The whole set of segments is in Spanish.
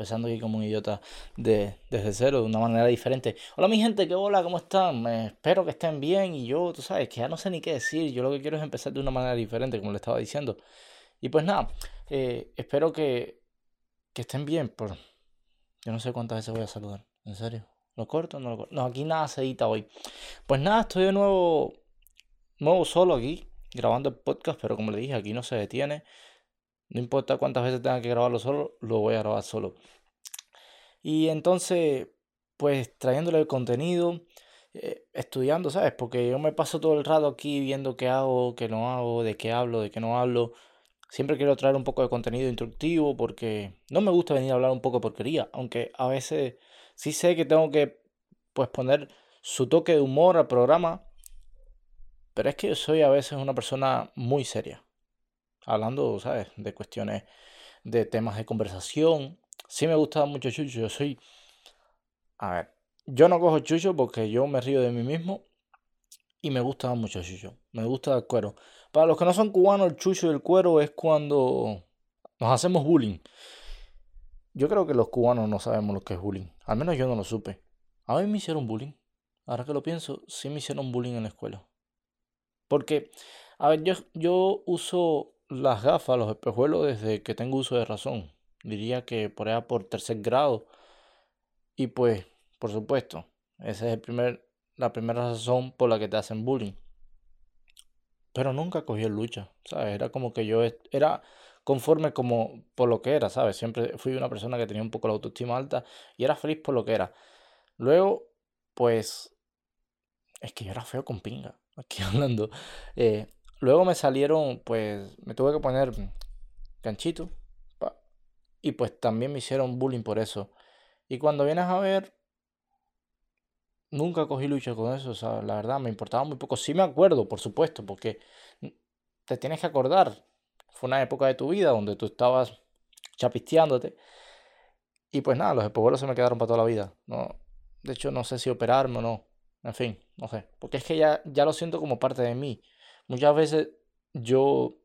empezando aquí como un idiota de, desde cero, de una manera diferente. Hola mi gente, qué hola, ¿cómo están? Me espero que estén bien y yo, tú sabes, que ya no sé ni qué decir. Yo lo que quiero es empezar de una manera diferente, como le estaba diciendo. Y pues nada, eh, espero que, que estén bien. Por... Yo no sé cuántas veces voy a saludar, en serio. ¿Lo corto no lo corto? No, aquí nada se edita hoy. Pues nada, estoy de nuevo, nuevo solo aquí, grabando el podcast, pero como le dije, aquí no se detiene. No importa cuántas veces tenga que grabarlo solo, lo voy a grabar solo. Y entonces, pues trayéndole el contenido, eh, estudiando, ¿sabes? Porque yo me paso todo el rato aquí viendo qué hago, qué no hago, de qué hablo, de qué no hablo. Siempre quiero traer un poco de contenido instructivo porque no me gusta venir a hablar un poco de porquería, aunque a veces sí sé que tengo que pues poner su toque de humor al programa, pero es que yo soy a veces una persona muy seria hablando, ¿sabes? De cuestiones, de temas de conversación. Sí me gusta mucho Chucho, yo soy... A ver, yo no cojo Chucho porque yo me río de mí mismo y me gusta mucho Chucho. Me gusta el cuero. Para los que no son cubanos, el Chucho y el cuero es cuando nos hacemos bullying. Yo creo que los cubanos no sabemos lo que es bullying. Al menos yo no lo supe. A mí me hicieron bullying. Ahora que lo pienso, sí me hicieron bullying en la escuela. Porque, a ver, yo, yo uso las gafas, los espejuelos, desde que tengo uso de razón. Diría que por allá por tercer grado. Y pues, por supuesto, esa es el primer, la primera razón por la que te hacen bullying. Pero nunca cogí lucha, ¿sabes? Era como que yo era conforme como por lo que era, ¿sabes? Siempre fui una persona que tenía un poco la autoestima alta y era feliz por lo que era. Luego, pues, es que yo era feo con pinga, aquí hablando. Eh, Luego me salieron, pues me tuve que poner ganchito. Y pues también me hicieron bullying por eso. Y cuando vienes a ver, nunca cogí lucha con eso. O sea, la verdad, me importaba muy poco. Sí me acuerdo, por supuesto, porque te tienes que acordar. Fue una época de tu vida donde tú estabas chapisteándote. Y pues nada, los espejuelos se me quedaron para toda la vida. No, de hecho, no sé si operarme o no. En fin, no sé. Porque es que ya, ya lo siento como parte de mí. Muchas veces yo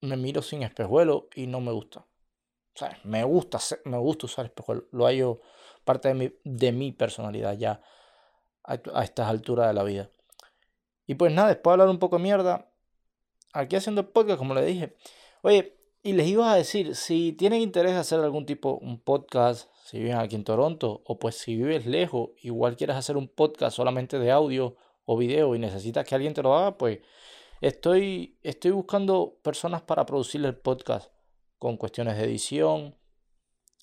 me miro sin espejuelo y no me gusta. O sea, me gusta, me gusta usar espejuelo. Lo hallo parte de mi, de mi personalidad ya a, estas alturas de la vida. Y pues nada, después de hablar un poco de mierda, aquí haciendo el podcast, como le dije. Oye, y les iba a decir, si tienen interés de hacer algún tipo, un podcast, si viven aquí en Toronto, o pues si vives lejos, igual quieres hacer un podcast solamente de audio o video y necesitas que alguien te lo haga, pues estoy, estoy buscando personas para producir el podcast con cuestiones de edición.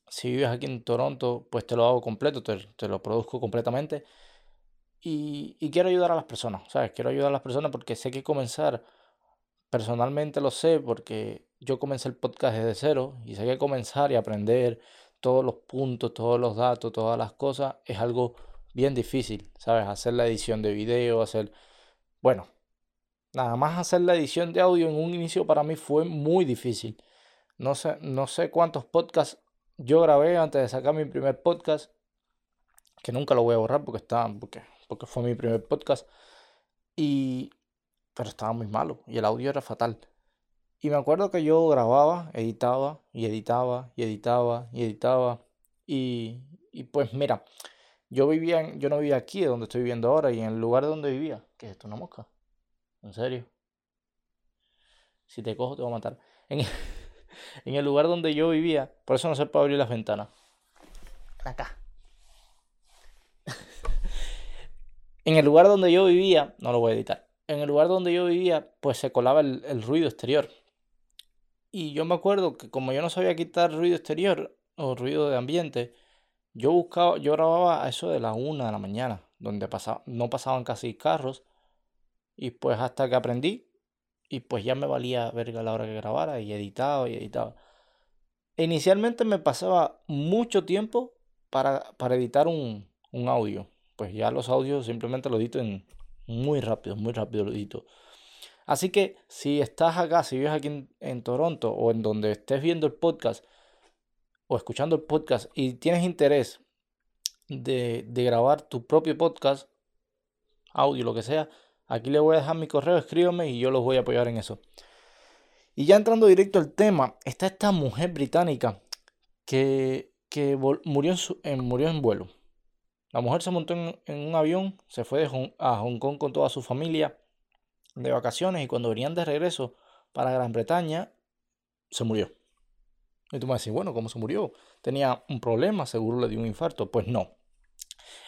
Si vives aquí en Toronto, pues te lo hago completo, te, lo produzco completamente. Y, quiero ayudar a las personas, ¿sabes? Quiero ayudar a las personas porque sé que comenzar, personalmente lo sé, porque yo comencé el podcast desde cero y sé que comenzar y aprender todos los puntos, todos los datos, todas las cosas es algo bien difícil, ¿sabes? Hacer la edición de video, hacer... Bueno, nada más hacer la edición de audio en un inicio para mí fue muy difícil. No sé, no sé cuántos podcasts yo grabé antes de sacar mi primer podcast, que nunca lo voy a borrar porque, estaba, porque, porque fue mi primer podcast. Y, pero estaba muy malo y el audio era fatal. Y me acuerdo que yo grababa, editaba y editaba y editaba y editaba. Y, y pues mira, yo vivía yo no vivía aquí, donde estoy viviendo ahora, y en el lugar donde vivía, ¿qué es esto? Una mosca. ¿En serio? Si te cojo te voy a matar. En, en el lugar donde yo vivía, por eso no se puede abrir las ventanas. Acá. en el lugar donde yo vivía, no lo voy a editar. En el lugar donde yo vivía, pues se colaba el, el ruido exterior. Y yo me acuerdo que como yo no sabía quitar ruido exterior o ruido de ambiente, yo buscaba, yo grababa a eso de la una de la mañana, donde pasaba, no pasaban casi carros. Y pues hasta que aprendí, y pues ya me valía verga la hora que grabara, y editaba y editaba. Inicialmente me pasaba mucho tiempo para, para editar un, un audio. Pues ya los audios simplemente lo edito en muy rápido, muy rápido lo edito. Así que si estás acá, si vives aquí en, en Toronto o en donde estés viendo el podcast, o escuchando el podcast y tienes interés de, grabar tu propio podcast, audio, lo que sea, aquí le voy a dejar mi correo, escríbeme y yo los voy a apoyar en eso. Y ya entrando directo al tema, está esta mujer británica que, que murió, en murió en vuelo. La mujer se montó en, un avión, se fue a Hong Kong con toda su familia de vacaciones y cuando venían de regreso para Gran Bretaña, se murió. Y tú me decís, bueno, ¿cómo se murió? Tenía un problema, seguro le dio un infarto. Pues no.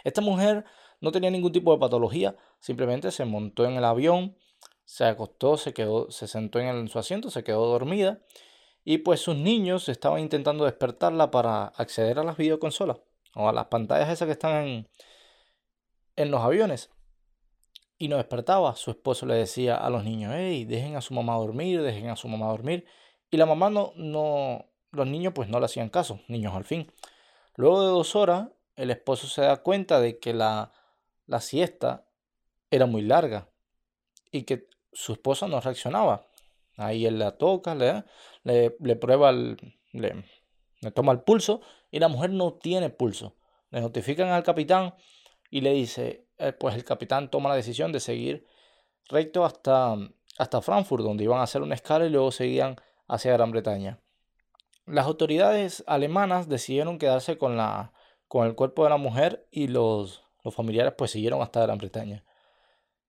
Esta mujer no tenía ningún tipo de patología, simplemente se montó en el avión, se acostó, se quedó, se sentó en, su asiento, se quedó dormida y pues sus niños estaban intentando despertarla para acceder a las videoconsolas o a las pantallas esas que están en, en los aviones. Y no despertaba. Su esposo le decía a los niños, hey, dejen a su mamá dormir, dejen a su mamá dormir. Y la mamá no, no, los niños pues no le hacían caso, niños al fin. Luego de dos horas, el esposo se da cuenta de que la, la siesta era muy larga y que su esposa no reaccionaba. Ahí él la toca, le, le, prueba, el, le, le toma el pulso y la mujer no tiene pulso. Le notifican al capitán y le dice, eh, pues el capitán toma la decisión de seguir recto hasta, hasta Frankfurt, donde iban a hacer una escala y luego seguían hacia Gran Bretaña. Las autoridades alemanas decidieron quedarse con, la, con el cuerpo de la mujer y los, los familiares pues siguieron hasta Gran Bretaña.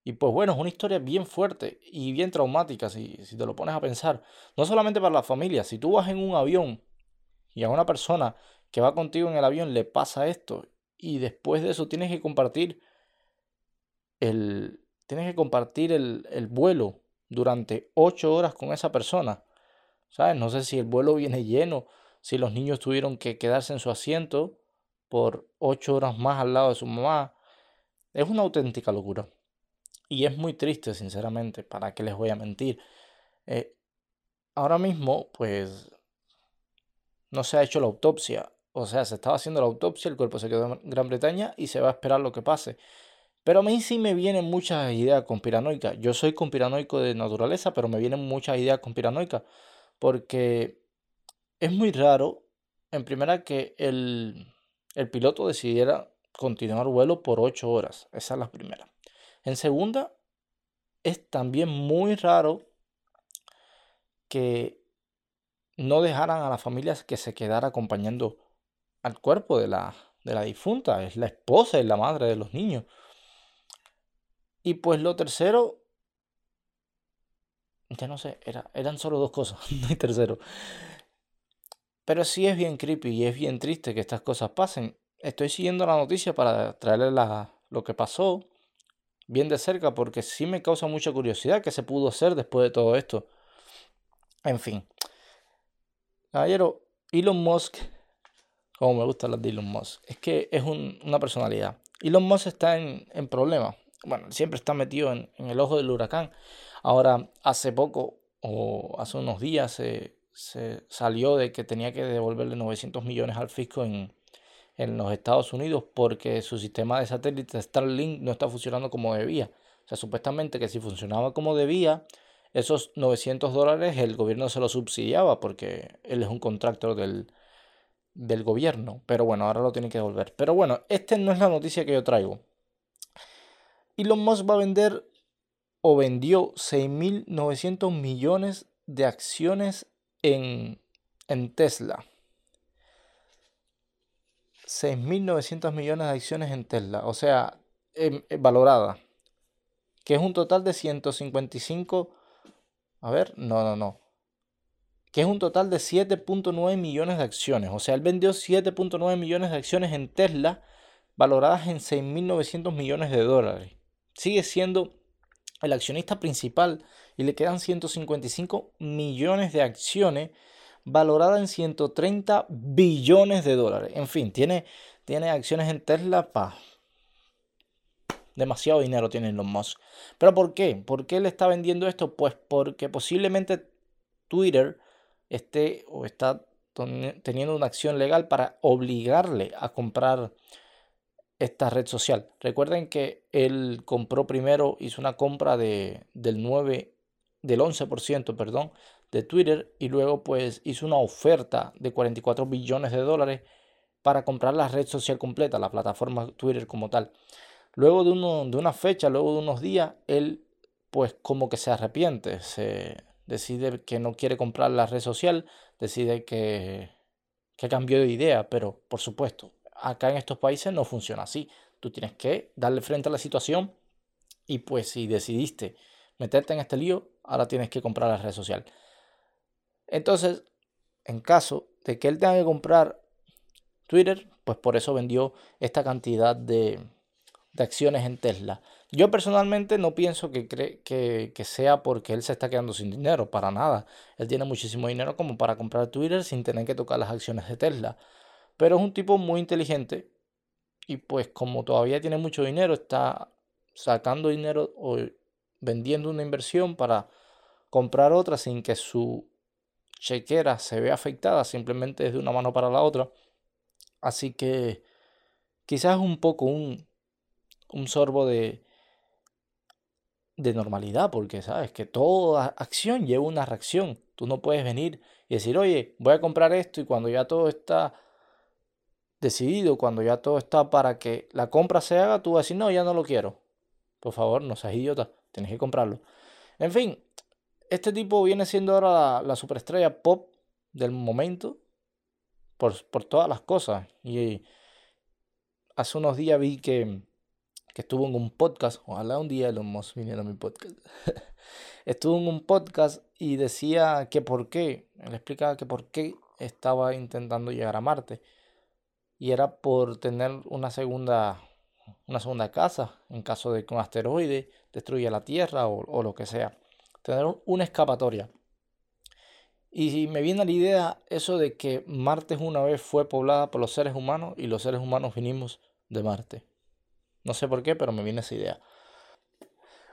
Y pues bueno, es una historia bien fuerte y bien traumática si, si te lo pones a pensar. No solamente para la familia, si tú vas en un avión y a una persona que va contigo en el avión le pasa esto y después de eso tienes que compartir el, tienes que compartir el, el vuelo durante ocho horas con esa persona. ¿Sabes? No sé si el vuelo viene lleno, si los niños tuvieron que quedarse en su asiento por ocho horas más al lado de su mamá. Es una auténtica locura. Y es muy triste, sinceramente, ¿para qué les voy a mentir? Eh, ahora mismo, pues, no se ha hecho la autopsia. O sea, se estaba haciendo la autopsia, el cuerpo se quedó en Gran Bretaña y se va a esperar lo que pase. Pero a mí sí me vienen muchas ideas conspiranoicas. Yo soy conspiranoico de naturaleza, pero me vienen muchas ideas conspiranoicas. Porque es muy raro, en primera, que el, el piloto decidiera continuar vuelo por 8 horas. Esa es la primera. En segunda, es también muy raro que no dejaran a las familias que se quedara acompañando al cuerpo de la, de la difunta. Es la esposa y la madre de los niños. Y pues lo tercero, ya no sé, era, eran solo dos cosas, no hay tercero. Pero sí es bien creepy y es bien triste que estas cosas pasen. Estoy siguiendo la noticia para traerles la, lo que pasó bien de cerca porque sí me causa mucha curiosidad qué se pudo hacer después de todo esto. En fin. Caballero, Elon Musk, como me gusta hablar de Elon Musk, es que es una personalidad. Elon Musk está en, en problemas bueno, siempre está metido en, el ojo del huracán. Ahora, hace poco, o hace unos días, se, salió de que tenía que devolverle 900 millones al fisco en, en los Estados Unidos porque su sistema de satélite Starlink no está funcionando como debía. O sea, supuestamente que si funcionaba como debía, esos 900 dólares el gobierno se los subsidiaba porque él es un contractor del, del gobierno. Pero bueno, ahora lo tiene que devolver. Pero bueno, esta no es la noticia que yo traigo. Elon Musk va a vender o vendió 6.900 millones de acciones en, en Tesla. 6.900 millones de acciones en Tesla, o sea, em, eh, valorada, que es un total de 155, a ver, no, no, no, que es un total de 7.9 millones de acciones, o sea, él vendió 7.9 millones de acciones en Tesla valoradas en 6.900 millones de dólares sigue siendo el accionista principal y le quedan 155 millones de acciones valoradas en 130 billones de dólares. En fin, tiene, tiene acciones en Tesla para... Demasiado dinero tiene Elon Musk. ¿Pero por qué? ¿Por qué le está vendiendo esto? Pues porque posiblemente Twitter esté o está teniendo una acción legal para obligarle a comprar esta red social. Recuerden que él compró primero, hizo una compra de, del 9, del 11%, perdón, de Twitter y luego pues hizo una oferta de 44 billones de dólares para comprar la red social completa, la plataforma Twitter como tal. Luego de, uno, de una fecha, luego de unos días, él pues como que se arrepiente, se, decide que no quiere comprar la red social, decide que, que cambió de idea, pero por supuesto, acá en estos países no funciona así. Tú tienes que darle frente a la situación y pues si decidiste meterte en este lío, ahora tienes que comprar la red social. Entonces, en caso de que él tenga que comprar Twitter, pues por eso vendió esta cantidad de, de acciones en Tesla. Yo personalmente no pienso que, que, que, sea porque él se está quedando sin dinero, para nada. Él tiene muchísimo dinero como para comprar Twitter sin tener que tocar las acciones de Tesla. Pero es un tipo muy inteligente y pues como todavía tiene mucho dinero, está sacando dinero o vendiendo una inversión para comprar otra sin que su chequera se vea afectada simplemente de una mano para la otra. Así que quizás un poco un, un sorbo de, de normalidad, porque sabes que toda acción lleva una reacción. Tú no puedes venir y decir, oye, voy a comprar esto y cuando ya todo está decidido, cuando ya todo está para que la compra se haga, tú vas a decir, no, ya no lo quiero. Por favor, no seas idiota, tienes que comprarlo. En fin, este tipo viene siendo ahora la, superestrella pop del momento por, todas las cosas. Y hace unos días vi que, que estuvo en un podcast, ojalá un día Elon Musk viniera a mi podcast. estuvo en un podcast y decía que por qué, él explicaba que por qué estaba intentando llegar a Marte. Y era por tener una segunda, una segunda casa en caso de que un asteroide destruya la Tierra o, lo que sea tener una escapatoria. Y me viene la idea eso de que Marte una vez fue poblada por los seres humanos y los seres humanos vinimos de Marte. No sé por qué, pero me viene esa idea.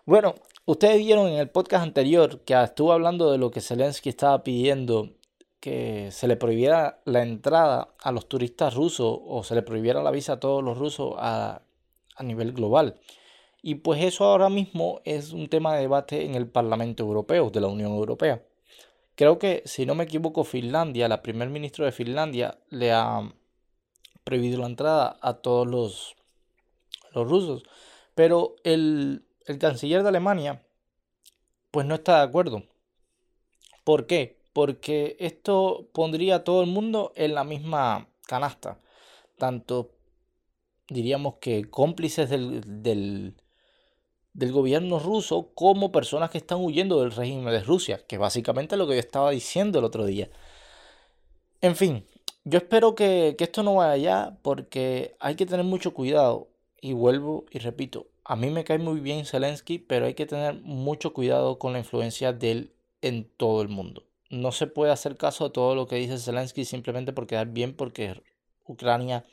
Bueno, ustedes vieron en el podcast anterior que estuvo hablando de lo que Zelensky estaba pidiendo que se le prohibiera la entrada a los turistas rusos o se le prohibiera la visa a todos los rusos a, a nivel global. Y pues eso ahora mismo es un tema de debate en el Parlamento Europeo, de la Unión Europea. Creo que, si no me equivoco, Finlandia, la primer ministro de Finlandia, le ha prohibido la entrada a todos los, los rusos. Pero el, el canciller de Alemania, pues no está de acuerdo. ¿Por qué? Porque esto pondría a todo el mundo en la misma canasta. Tanto diríamos que cómplices del, del, del gobierno ruso como personas que están huyendo del régimen de Rusia, que básicamente es lo que yo estaba diciendo el otro día. En fin, yo espero que, esto no vaya allá porque hay que tener mucho cuidado. Y vuelvo y repito, a mí me cae muy bien Zelensky, pero hay que tener mucho cuidado con la influencia de él en todo el mundo. No se puede hacer caso a todo lo que dice Zelensky simplemente por quedar bien porque Ucrania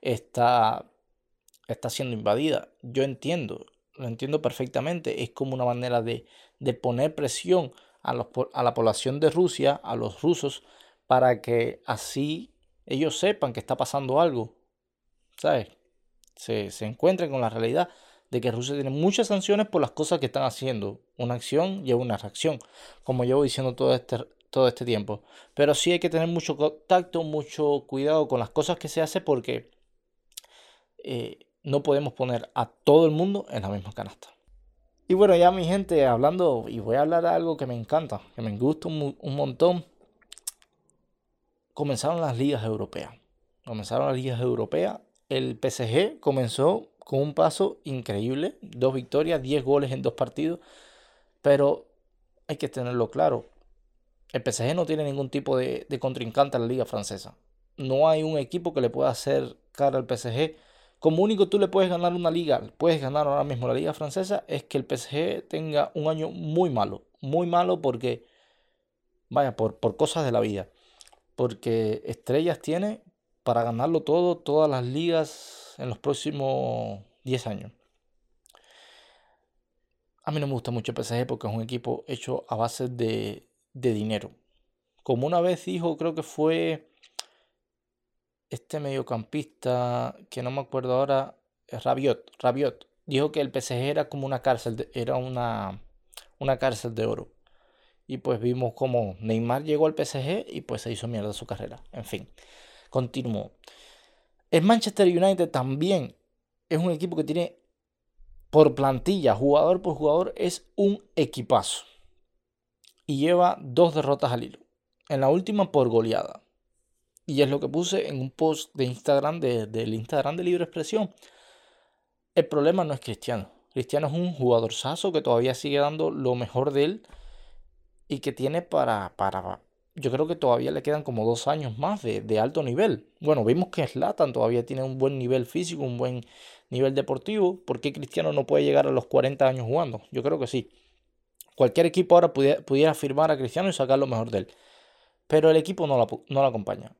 está, está siendo invadida. Yo entiendo, lo entiendo perfectamente, es como una manera de, poner presión a, a, la población de Rusia, a los rusos, para que así ellos sepan que está pasando algo, ¿sabes? Se, se encuentren con la realidad de que Rusia tiene muchas sanciones por las cosas que están haciendo. Una acción lleva una reacción, como llevo diciendo todo este, todo este tiempo. Pero sí hay que tener mucho contacto, mucho cuidado con las cosas que se hace porque eh, no podemos poner a todo el mundo en la misma canasta. Y bueno, ya mi gente, hablando, y voy a hablar de algo que me encanta, que me gusta un, montón. Comenzaron las ligas europeas. Comenzaron las ligas europeas. El PSG comenzó con un paso increíble. Dos victorias, diez goles en dos partidos. Pero hay que tenerlo claro. El PSG no tiene ningún tipo de, contrincante a la liga francesa. No hay un equipo que le pueda hacer cara al PSG como único tú le puedes ganar una liga, puedes ganar ahora mismo la liga francesa, es que el PSG tenga un año muy malo. Muy malo porque, vaya, por, por cosas de la vida. Porque estrellas tiene para ganarlo todo, todas las ligas en los próximos 10 años. A mí no me gusta mucho el PSG porque es un equipo hecho a base de, de dinero. Como una vez dijo, creo que fue este mediocampista, que no me acuerdo ahora, Rabiot, Rabiot, dijo que el PSG era como una cárcel, era una, una cárcel de oro. Y pues vimos como Neymar llegó al PSG y pues se hizo mierda su carrera. En fin, continuó. El Manchester United también es un equipo que tiene por plantilla, jugador por jugador, es un equipazo. Y lleva dos derrotas al hilo. En la última por goleada. Y es lo que puse en un post de Instagram, del Instagram de Libre Expresión. El problema no es Cristiano. Cristiano es un jugador saso que todavía sigue dando lo mejor de él y que tiene para, para yo creo que todavía le quedan como dos años más de, alto nivel. Bueno, vimos que Slatan todavía tiene un buen nivel físico, un buen nivel deportivo. ¿Por qué Cristiano no puede llegar a los 40 años jugando? Yo creo que sí. Cualquier equipo ahora pudiera, firmar a Cristiano y sacar lo mejor de él. Pero el equipo no lo, acompaña.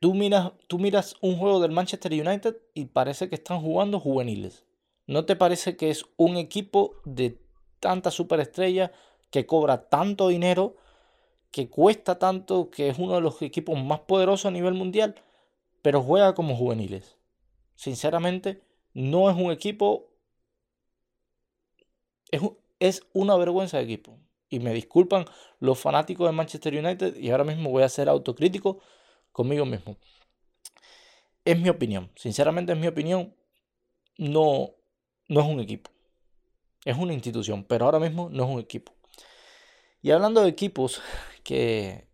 Tú miras, tú miras un juego del Manchester United y parece que están jugando juveniles. ¿No te parece que es un equipo de tanta superestrella que cobra tanto dinero, que cuesta tanto, que es uno de los equipos más poderosos a nivel mundial, pero juega como juveniles? Sinceramente, no es un equipo... Es, es una vergüenza de equipo. Y me disculpan los fanáticos de Manchester United y ahora mismo voy a ser autocrítico conmigo mismo. Es mi opinión, sinceramente es mi opinión. No, no es un equipo. Es una institución, pero ahora mismo no es un equipo. Y hablando de equipos que,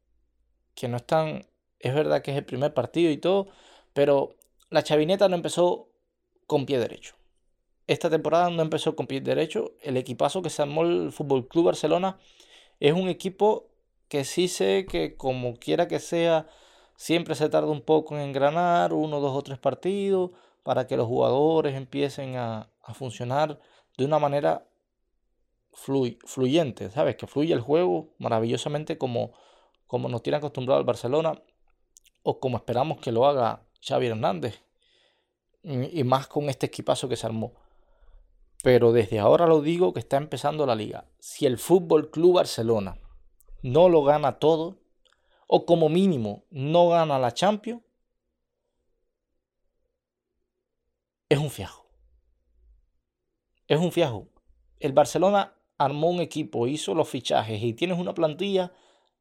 que no están, es verdad que es el primer partido y todo, pero la chavineta no empezó con pie derecho esta temporada no empezó con pie derecho. El equipazo que se armó el Fútbol Club Barcelona es un equipo que sí sé que, como quiera que sea, siempre se tarda un poco en engranar, uno, dos o tres partidos, para que los jugadores empiecen a, funcionar de una manera fluyente, ¿sabes? Que fluye el juego maravillosamente como, como nos tiene acostumbrado el Barcelona o como esperamos que lo haga Xavi Hernández. Y más con este equipazo que se armó. Pero desde ahora lo digo que está empezando la liga. Si el Fútbol Club Barcelona no lo gana todo, o como mínimo no gana la Champions, es un fiajo. Es un fiajo. El Barcelona armó un equipo, hizo los fichajes y tienes una plantilla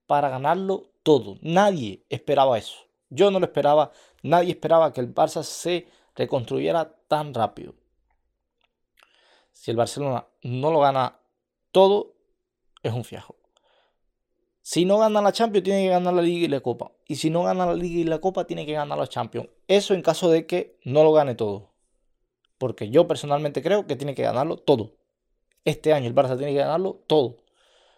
para ganarlo todo. Nadie esperaba eso. Yo no lo esperaba. Nadie esperaba que el Barça se reconstruyera tan rápido si el Barcelona no lo gana todo, es un fiajo. Si no gana la Champions, tiene que ganar la Liga y la Copa. Y si no gana la Liga y la Copa, tiene que ganar la Champions. Eso en caso de que no lo gane todo. Porque yo personalmente creo que tiene que ganarlo todo. Este año el Barça tiene que ganarlo todo.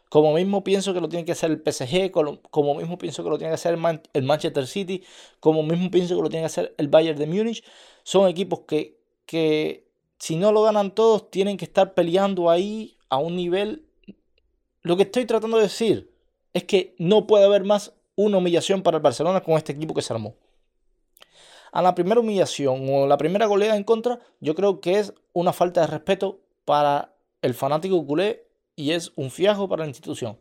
Como mismo pienso que lo tiene que hacer el PSG, como mismo pienso que lo tiene que hacer el, Manchester City, como mismo pienso que lo tiene que hacer el Bayern de Múnich. Son equipos que, que si no lo ganan todos, tienen que estar peleando ahí a un nivel... Lo que estoy tratando de decir es que no puede haber más una humillación para el Barcelona con este equipo que se armó. A la primera humillación o la primera goleada en contra, yo creo que es una falta de respeto para el fanático culé y es un fiajo para la institución.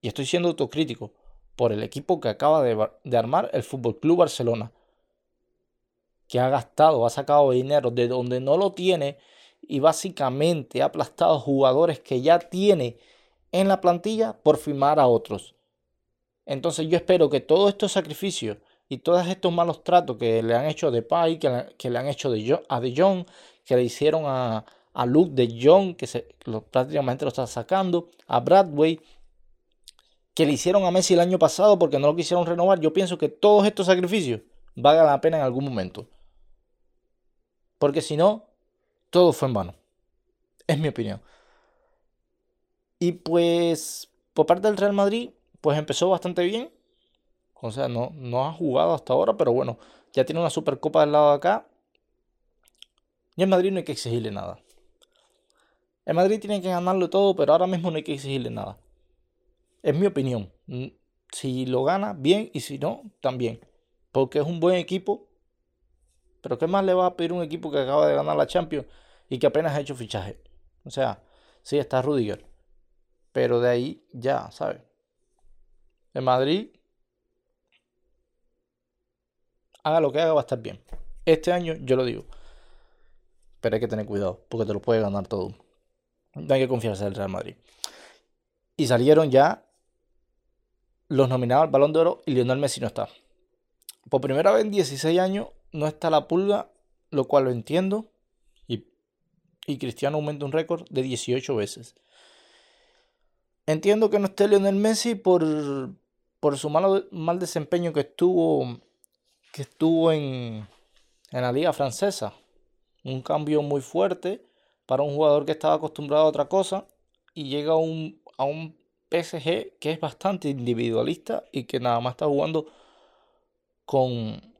Y estoy siendo autocrítico por el equipo que acaba de, de armar el Fútbol Club Barcelona que ha gastado, ha sacado dinero de donde no lo tiene y básicamente ha aplastado jugadores que ya tiene en la plantilla por firmar a otros. Entonces yo espero que todos estos sacrificios y todos estos malos tratos que le han hecho de Pai, que, le, que le han hecho de a De Jong, que le hicieron a, a Luke de Jong, que se, prácticamente lo está sacando, a Bradway, que le hicieron a Messi el año pasado porque no lo quisieron renovar. Yo pienso que todos estos sacrificios valgan la pena en algún momento. Porque si no, todo fue en vano. Es mi opinión. Y pues, por parte del Real Madrid, pues empezó bastante bien. O sea, no, no ha jugado hasta ahora, pero bueno, ya tiene una Supercopa del lado de acá. Y en Madrid no hay que exigirle nada. En Madrid tiene que ganarlo todo, pero ahora mismo no hay que exigirle nada. Es mi opinión. Si lo gana, bien, y si no, también. Porque es un buen equipo pero ¿qué más le va a pedir un equipo que acaba de ganar la Champions y que apenas ha hecho fichaje? O sea, sí está Rudiger. Pero de ahí ya, ¿sabes? En Madrid, haga lo que haga, va a estar bien. Este año, yo lo digo. Pero hay que tener cuidado, porque te lo puede ganar todo. No hay que confiarse en el Real Madrid. Y salieron ya los nominados al Balón de Oro y Lionel Messi no está. Por primera vez en 16 años, no está la pulga, lo cual lo entiendo. Y, Cristiano aumenta un récord de 18 veces. Entiendo que no esté Lionel Messi por, por su malo, mal desempeño que estuvo, que estuvo en, en la liga francesa. Un cambio muy fuerte para un jugador que estaba acostumbrado a otra cosa y llega a un, a un PSG que es bastante individualista y que nada más está jugando con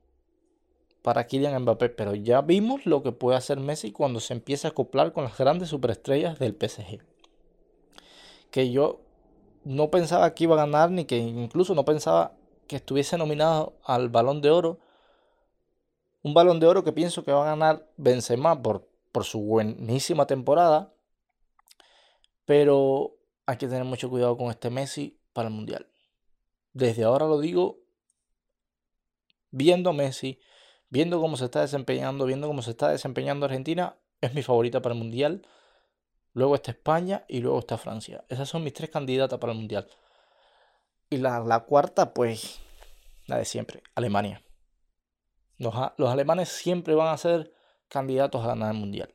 para Kylian Mbappé, pero ya vimos lo que puede hacer Messi cuando se empieza a acoplar con las grandes superestrellas del PSG. Que yo no pensaba que iba a ganar ni que incluso no pensaba que estuviese nominado al Balón de Oro. Un Balón de Oro que pienso que va a ganar Benzema por, por su buenísima temporada. Pero hay que tener mucho cuidado con este Messi para el Mundial. Desde ahora lo digo, viendo a Messi, viendo cómo se está desempeñando, viendo cómo se está desempeñando Argentina, es mi favorita para el Mundial. Luego está España y luego está Francia. Esas son mis tres candidatas para el Mundial. Y la, la cuarta, pues, la de siempre, Alemania. Los, los alemanes siempre van a ser candidatos a ganar el Mundial.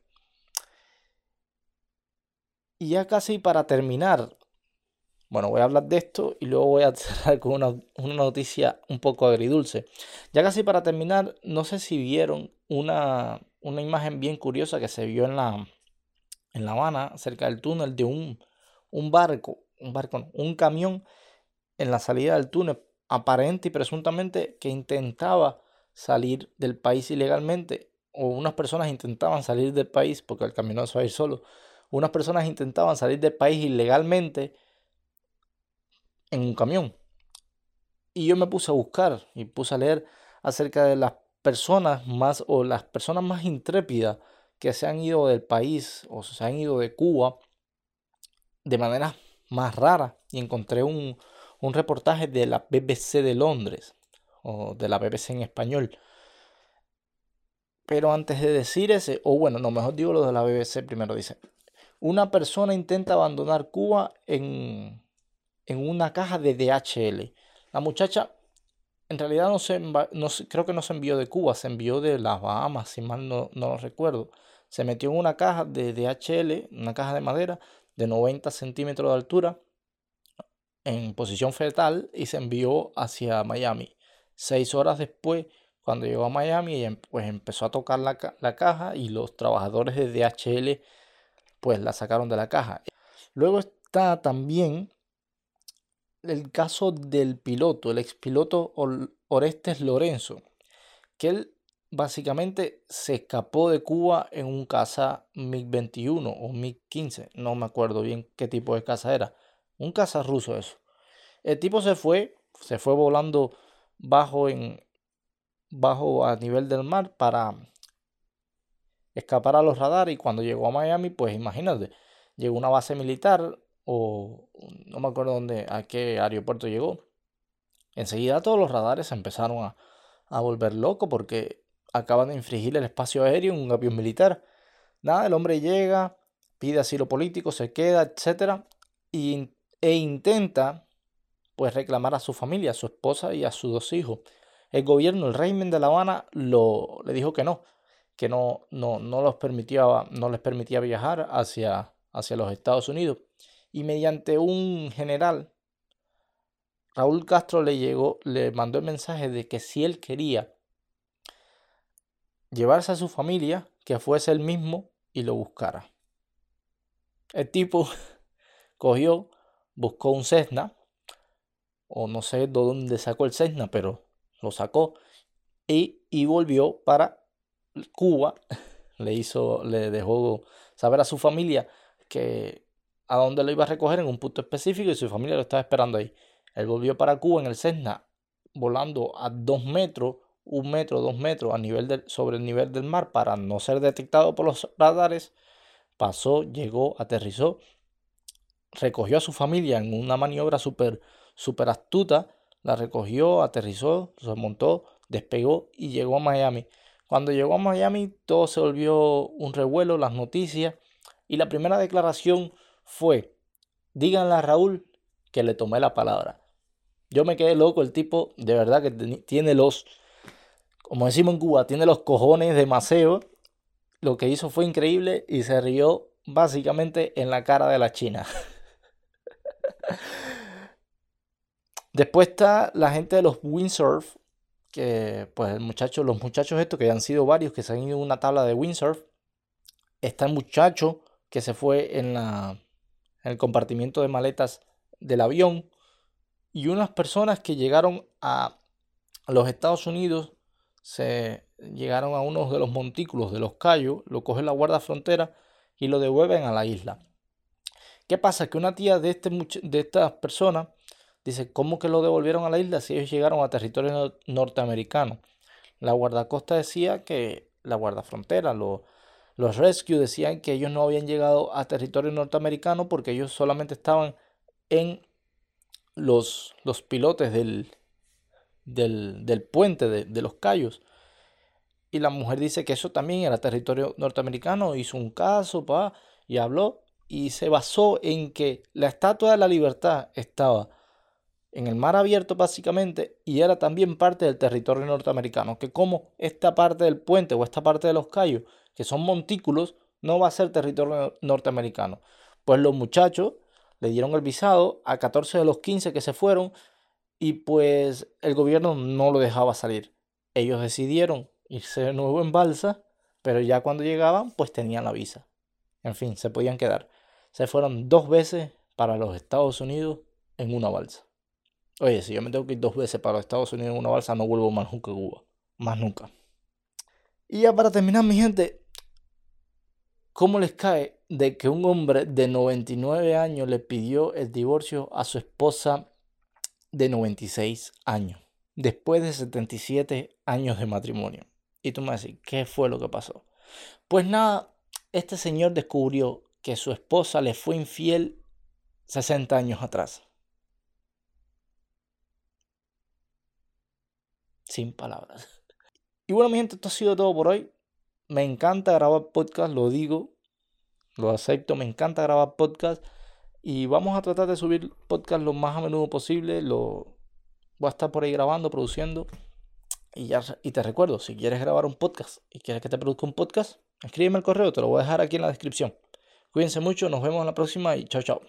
Y ya casi para terminar, bueno, voy a hablar de esto y luego voy a cerrar con una, noticia un poco agridulce. Ya casi para terminar, no sé si vieron una, una imagen bien curiosa que se vio en La, en la Habana, cerca del túnel, de un, un barco, un barco, un camión en la salida del túnel, aparente y presuntamente que intentaba salir del país ilegalmente, o unas personas intentaban salir del país porque el camión no se va a ir solo unas personas intentaban salir del país ilegalmente en un camión. Y yo me puse a buscar y puse a leer acerca de las personas más o las personas más intrépidas que se han ido del país o se han ido de Cuba de manera más rara y encontré un, un reportaje de la BBC de Londres o de la BBC en español. Pero antes de decir ese, o bueno, no, mejor digo lo de la BBC primero, dice, una persona intenta abandonar Cuba en, una caja de DHL. La muchacha en realidad no se, no creo que no se envió de Cuba, se envió de las Bahamas, si mal no, no lo recuerdo. Se metió en una caja de DHL, una caja de madera de 90 centímetros de altura, en posición fetal y se envió hacia Miami. Seis horas después, cuando llegó a Miami, pues empezó a tocar la, la caja y los trabajadores de DHL pues la sacaron de la caja. Luego está también el caso del piloto, el expiloto Orestes Lorenzo, que él básicamente se escapó de Cuba en un caza MiG-21 o MiG-15, no me acuerdo bien qué tipo de caza era, un caza ruso eso. El tipo se fue, se fue volando bajo en bajo a nivel del mar para escapar a los radares y cuando llegó a Miami, pues imagínate, llegó a una base militar o no me acuerdo dónde, a qué aeropuerto llegó. Enseguida todos los radares empezaron a, a volver locos porque acaban de infringir el espacio aéreo en un avión militar. Nada, el hombre llega, pide asilo político, se queda, etc. Y, e intenta pues reclamar a su familia, a su esposa y a sus dos hijos. El gobierno, el régimen de La Habana, le dijo que no, que no, no, no, los permitía, no les permitía viajar hacia, hacia los Estados Unidos. Y mediante un general, Raúl Castro le llegó, le mandó el mensaje de que si él quería llevarse a su familia, que fuese él mismo y lo buscara. El tipo cogió, buscó un Cessna, o no sé de dónde sacó el Cessna, pero lo sacó y, y volvió para Cuba le hizo, le dejó saber a su familia que a dónde lo iba a recoger en un punto específico y su familia lo estaba esperando ahí. Él volvió para Cuba en el Cessna, volando a dos metros, un metro, dos metros a nivel sobre el nivel del mar para no ser detectado por los radares. Pasó, llegó, aterrizó, recogió a su familia en una maniobra súper super astuta, la recogió, aterrizó, se despegó y llegó a Miami. Cuando llegó a Miami todo se volvió un revuelo, las noticias, y la primera declaración fue, díganle a Raúl que le tomé la palabra. Yo me quedé loco, el tipo de verdad que tiene los, como decimos en Cuba, tiene los cojones de maceo. Lo que hizo fue increíble y se rió básicamente en la cara de la China. Después está la gente de los windsurf, que pues el muchacho, los muchachos estos que han sido varios que se han ido en una tabla de windsurf. Está el muchacho que se fue en, la, en el compartimiento de maletas del avión. Y unas personas que llegaron a los Estados Unidos se llegaron a uno de los montículos de los Cayos, lo coge la guardia frontera y lo devuelven a la isla. ¿Qué pasa? Que una tía de, este, de estas personas dice, ¿cómo que lo devolvieron a la isla si ellos llegaron a territorio norteamericano? La guardacosta decía que la guardafrontera, los rescue decían que ellos no habían llegado a territorio norteamericano porque ellos solamente estaban en los, los pilotes del, del, puente de, de los Cayos. Y la mujer dice que eso también era territorio norteamericano, hizo un caso pa, y habló y se basó en que la Estatua de la Libertad estaba en el mar abierto básicamente y era también parte del territorio norteamericano, que como esta parte del puente o esta parte de los callos, que son montículos, no va a ser territorio norteamericano. Pues los muchachos le dieron el visado a 14 de los 15 que se fueron y pues el gobierno no lo dejaba salir. Ellos decidieron irse de nuevo en balsa, pero ya cuando llegaban pues tenían la visa. En fin, se podían quedar. Se fueron dos veces para los Estados Unidos en una balsa. Oye, si yo me tengo que ir dos veces para los Estados Unidos en una balsa, no vuelvo más nunca a Cuba. Más nunca. Y ya para terminar, mi gente, ¿cómo les cae de que un hombre de 99 años le pidió el divorcio a su esposa de 96 años? Después de 77 años de matrimonio. Y tú me decís, ¿qué fue lo que pasó? Pues nada, este señor descubrió que su esposa le fue infiel 60 años atrás. Sin palabras. Y bueno, mi gente, esto ha sido todo por hoy. Me encanta grabar podcast, lo digo, lo acepto, me encanta grabar podcast. Y vamos a tratar de subir podcast lo más a menudo posible. Lo voy a estar por ahí grabando, produciendo. Y, ya, y te recuerdo, si quieres grabar un podcast y quieres que te produzca un podcast, escríbeme el correo, te lo voy a dejar aquí en la descripción. Cuídense mucho, nos vemos en la próxima y chao, chao.